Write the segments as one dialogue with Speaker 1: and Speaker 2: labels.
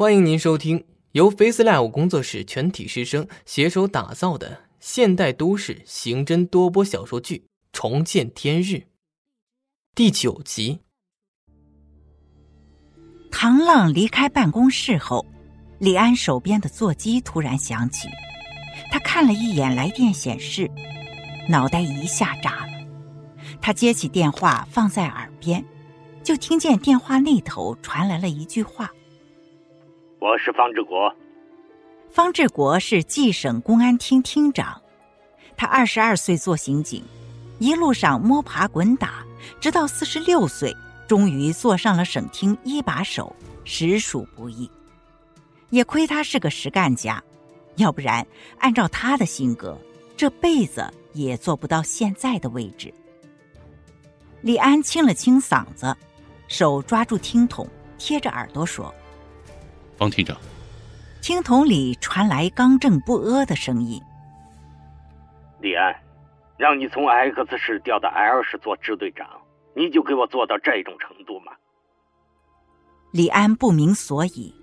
Speaker 1: 欢迎您收听由 FaceLive 工作室全体师生携手打造的现代都市刑侦多播小说剧《重见天日》第九集。
Speaker 2: 唐浪离开办公室后，李安手边的座机突然响起，他看了一眼来电显示，脑袋一下炸了。他接起电话放在耳边，就听见电话那头传来了一句话。
Speaker 3: 我是方志国。
Speaker 2: 方志国是冀省公安厅厅长，他二十二岁做刑警，一路上摸爬滚打，直到四十六岁，终于坐上了省厅一把手，实属不易。也亏他是个实干家，要不然按照他的性格，这辈子也做不到现在的位置。李安清了清嗓子，手抓住听筒，贴着耳朵说。
Speaker 4: 方厅长，
Speaker 2: 听筒里传来刚正不阿的声音：“
Speaker 3: 李安，让你从 X 市调到 L 市做支队长，你就给我做到这种程度吗？”
Speaker 2: 李安不明所以。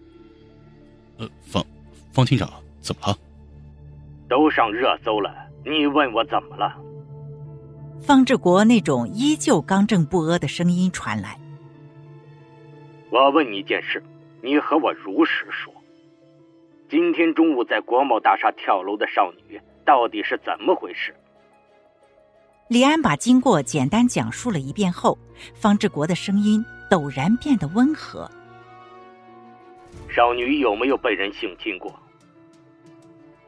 Speaker 4: 呃，方方厅长，怎么了？
Speaker 3: 都上热搜了，你问我怎么了？
Speaker 2: 方志国那种依旧刚正不阿的声音传来：“
Speaker 3: 我问你一件事。”你和我如实说，今天中午在国贸大厦跳楼的少女到底是怎么回事？
Speaker 2: 李安把经过简单讲述了一遍后，方志国的声音陡然变得温和。
Speaker 3: 少女有没有被人性侵过？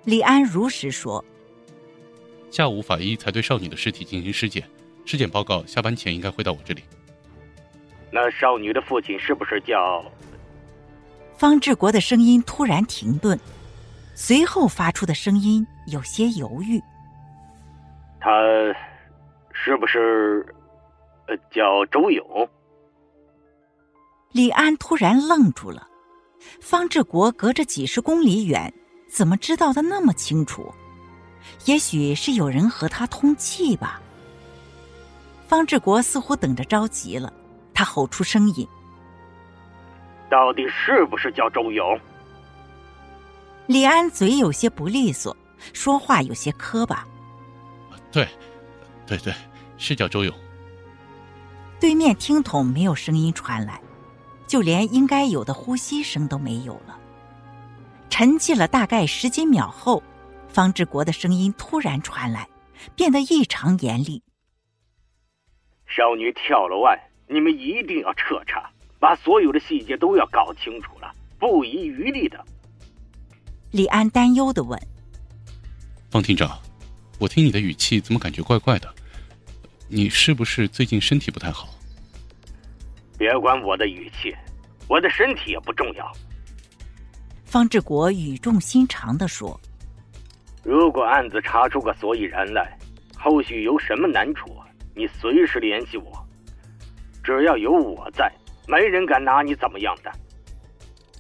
Speaker 2: 李安如实说。
Speaker 4: 下午法医才对少女的尸体进行尸检，尸检报告下班前应该会到我这里。
Speaker 3: 那少女的父亲是不是叫？
Speaker 2: 方志国的声音突然停顿，随后发出的声音有些犹豫。
Speaker 3: 他是不是呃叫周勇？
Speaker 2: 李安突然愣住了。方志国隔着几十公里远，怎么知道的那么清楚？也许是有人和他通气吧。方志国似乎等着着急了，他吼出声音。
Speaker 3: 到底是不是叫周勇？
Speaker 2: 李安嘴有些不利索，说话有些磕巴。
Speaker 4: 对，对对，是叫周勇。
Speaker 2: 对面听筒没有声音传来，就连应该有的呼吸声都没有了。沉寂了大概十几秒后，方志国的声音突然传来，变得异常严厉：“
Speaker 3: 少女跳楼案，你们一定要彻查。”把所有的细节都要搞清楚了，不遗余力的。
Speaker 2: 李安担忧的问：“
Speaker 4: 方厅长，我听你的语气怎么感觉怪怪的？你是不是最近身体不太好？”
Speaker 3: 别管我的语气，我的身体也不重要。
Speaker 2: 方志国语重心长的说：“
Speaker 3: 如果案子查出个所以然来，后续有什么难处，你随时联系我，只要有我在。”没人敢拿你怎么样的。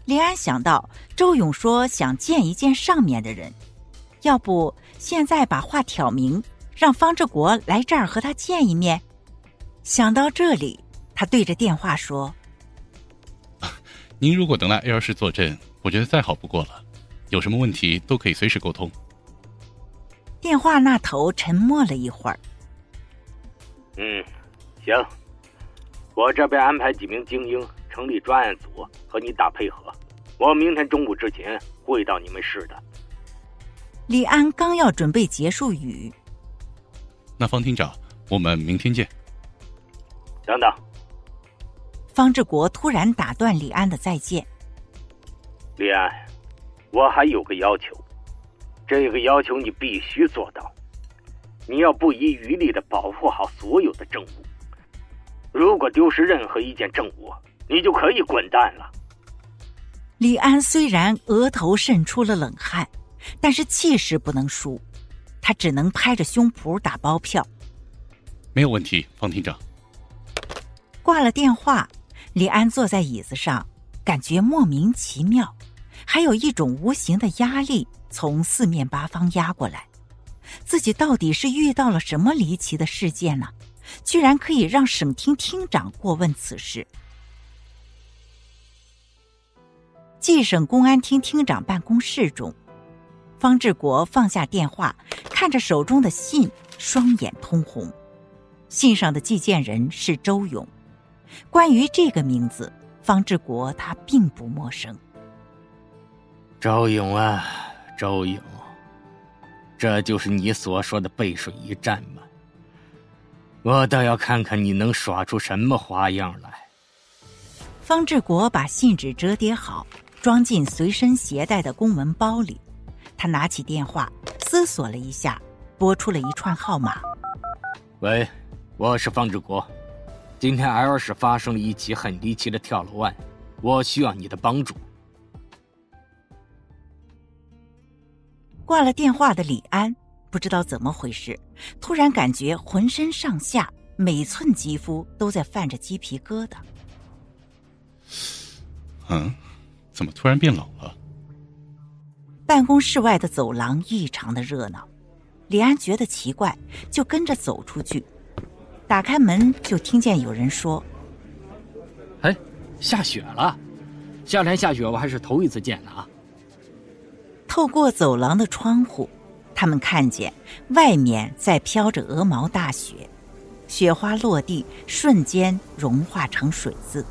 Speaker 2: 李安想到周勇说想见一见上面的人，要不现在把话挑明，让方志国来这儿和他见一面。想到这里，他对着电话说：“
Speaker 4: 您如果能来 L 室坐镇，我觉得再好不过了。有什么问题都可以随时沟通。”
Speaker 2: 电话那头沉默了一会儿。
Speaker 3: 嗯，行。我这边安排几名精英成立专案组和你打配合，我明天中午之前会到你们市的。
Speaker 2: 李安刚要准备结束语，
Speaker 4: 那方厅长，我们明天见。
Speaker 3: 等等，
Speaker 2: 方志国突然打断李安的再见。
Speaker 3: 李安，我还有个要求，这个要求你必须做到，你要不遗余力的保护好所有的证物。如果丢失任何一件证物，你就可以滚蛋了。
Speaker 2: 李安虽然额头渗出了冷汗，但是气势不能输，他只能拍着胸脯打包票。
Speaker 4: 没有问题，方厅长。
Speaker 2: 挂了电话，李安坐在椅子上，感觉莫名其妙，还有一种无形的压力从四面八方压过来。自己到底是遇到了什么离奇的事件呢？居然可以让省厅厅长过问此事。冀省公安厅厅长办公室中，方志国放下电话，看着手中的信，双眼通红。信上的寄件人是周勇。关于这个名字，方志国他并不陌生。
Speaker 3: 周勇啊，周勇，这就是你所说的背水一战吗？我倒要看看你能耍出什么花样来。
Speaker 2: 方志国把信纸折叠好。装进随身携带的公文包里，他拿起电话，思索了一下，拨出了一串号码。
Speaker 3: 喂，我是方志国，今天 L 市发生了一起很离奇的跳楼案，我需要你的帮助。
Speaker 2: 挂了电话的李安不知道怎么回事，突然感觉浑身上下每寸肌肤都在泛着鸡皮疙瘩。
Speaker 4: 嗯。怎么突然变冷了？
Speaker 2: 办公室外的走廊异常的热闹，李安觉得奇怪，就跟着走出去。打开门，就听见有人说：“
Speaker 3: 哎，下雪了！夏天下雪我还是头一次见呢啊！”
Speaker 2: 透过走廊的窗户，他们看见外面在飘着鹅毛大雪，雪花落地，瞬间融化成水渍。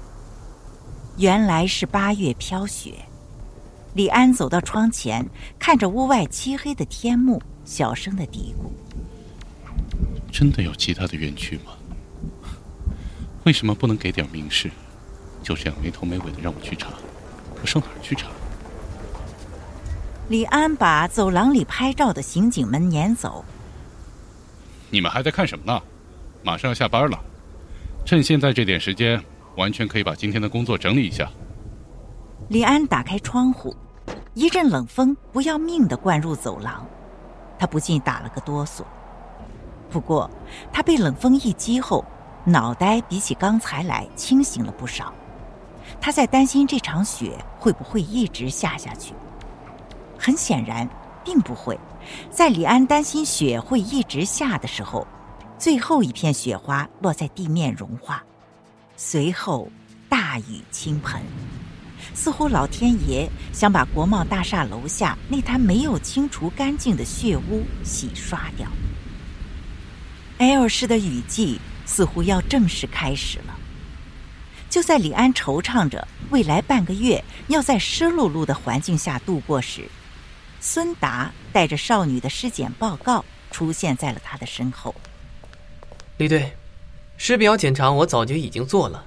Speaker 2: 原来是八月飘雪，李安走到窗前，看着屋外漆黑的天幕，小声的嘀咕：“
Speaker 4: 真的有其他的冤屈吗？为什么不能给点明示？就这样没头没尾的让我去查，我上哪儿去查？”
Speaker 2: 李安把走廊里拍照的刑警们撵走。
Speaker 4: 你们还在看什么呢？马上要下班了，趁现在这点时间。完全可以把今天的工作整理一下。
Speaker 2: 李安打开窗户，一阵冷风不要命的灌入走廊，他不禁打了个哆嗦。不过，他被冷风一击后，脑袋比起刚才来清醒了不少。他在担心这场雪会不会一直下下去。很显然，并不会。在李安担心雪会一直下的时候，最后一片雪花落在地面融化。随后，大雨倾盆，似乎老天爷想把国贸大厦楼下那滩没有清除干净的血污洗刷掉。L 市的雨季似乎要正式开始了。就在李安惆怅着未来半个月要在湿漉漉的环境下度过时，孙达带着少女的尸检报告出现在了他的身后。
Speaker 1: 李队。尸表检查我早就已经做了，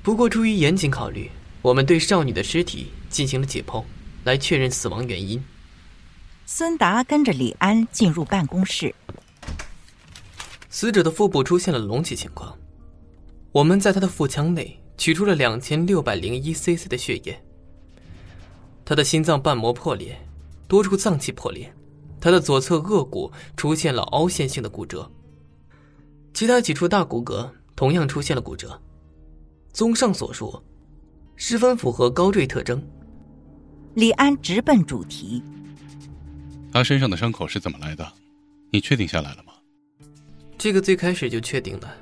Speaker 1: 不过出于严谨考虑，我们对少女的尸体进行了解剖，来确认死亡原因。
Speaker 2: 孙达跟着李安进入办公室。
Speaker 1: 死者的腹部出现了隆起情况，我们在他的腹腔内取出了两千六百零一 cc 的血液。他的心脏瓣膜破裂，多处脏器破裂，他的左侧颚骨出现了凹陷性的骨折。其他几处大骨骼同样出现了骨折。综上所述，十分符合高坠特征。
Speaker 2: 李安直奔主题：
Speaker 4: 他身上的伤口是怎么来的？你确定下来了吗？
Speaker 1: 这个最开始就确定了。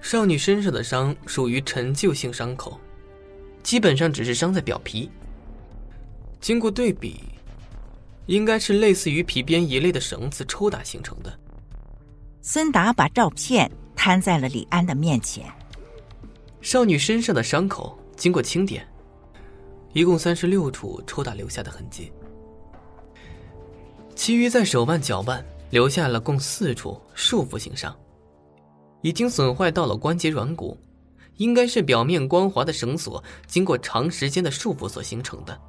Speaker 1: 少女身上的伤属于陈旧性伤口，基本上只是伤在表皮。经过对比，应该是类似于皮鞭一类的绳子抽打形成的。
Speaker 2: 孙达把照片摊在了李安的面前。
Speaker 1: 少女身上的伤口经过清点，一共三十六处抽打留下的痕迹，其余在手腕、脚腕留下了共四处束缚性伤，已经损坏到了关节软骨，应该是表面光滑的绳索经过长时间的束缚所形成的。